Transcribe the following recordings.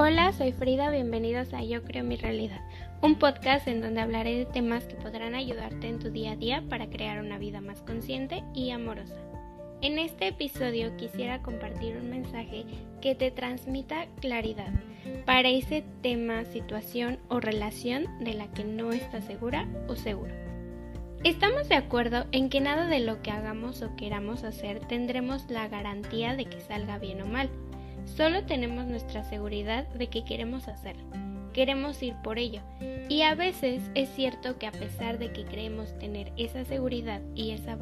Hola, soy Frida. Bienvenidos a Yo Creo Mi Realidad, un podcast en donde hablaré de temas que podrán ayudarte en tu día a día para crear una vida más consciente y amorosa. En este episodio quisiera compartir un mensaje que te transmita claridad para ese tema, situación o relación de la que no estás segura o seguro. Estamos de acuerdo en que nada de lo que hagamos o queramos hacer tendremos la garantía de que salga bien o mal. Solo tenemos nuestra seguridad de que queremos hacerlo queremos ir por ello. Y a veces es cierto que a pesar de que creemos tener esa seguridad y esa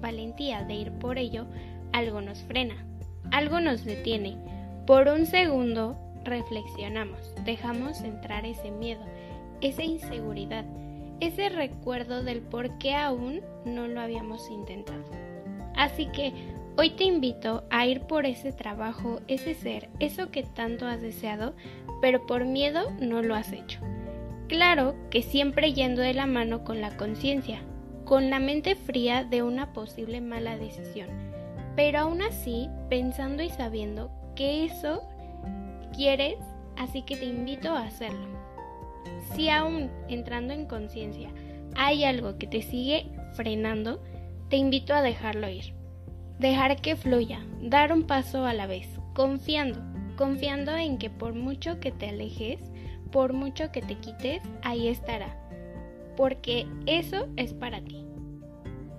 valentía de ir por ello, algo nos frena, algo nos detiene. Por un segundo reflexionamos, dejamos entrar ese miedo, esa inseguridad, ese recuerdo del por qué aún no lo habíamos intentado. Así que Hoy te invito a ir por ese trabajo, ese ser, eso que tanto has deseado, pero por miedo no lo has hecho. Claro que siempre yendo de la mano con la conciencia, con la mente fría de una posible mala decisión, pero aún así pensando y sabiendo que eso quieres, así que te invito a hacerlo. Si aún entrando en conciencia hay algo que te sigue frenando, te invito a dejarlo ir Dejar que fluya, dar un paso a la vez, confiando, confiando en que por mucho que te alejes, por mucho que te quites, ahí estará. Porque eso es para ti.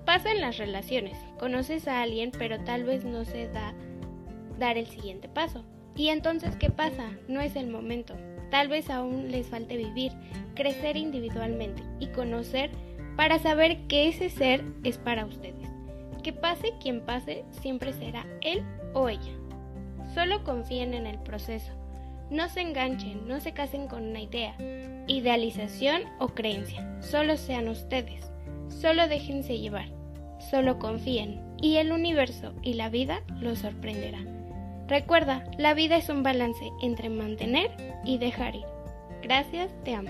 Pasa en las relaciones, conoces a alguien pero tal vez no se da dar el siguiente paso. Y entonces, ¿qué pasa? No es el momento. Tal vez aún les falte vivir, crecer individualmente y conocer para saber que ese ser es para ustedes. Que pase quien pase, siempre será él o ella. Solo confíen en el proceso. No se enganchen, no se casen con una idea, idealización o creencia. Solo sean ustedes. Solo déjense llevar. Solo confíen y el universo y la vida los sorprenderán. Recuerda, la vida es un balance entre mantener y dejar ir. Gracias, te amo.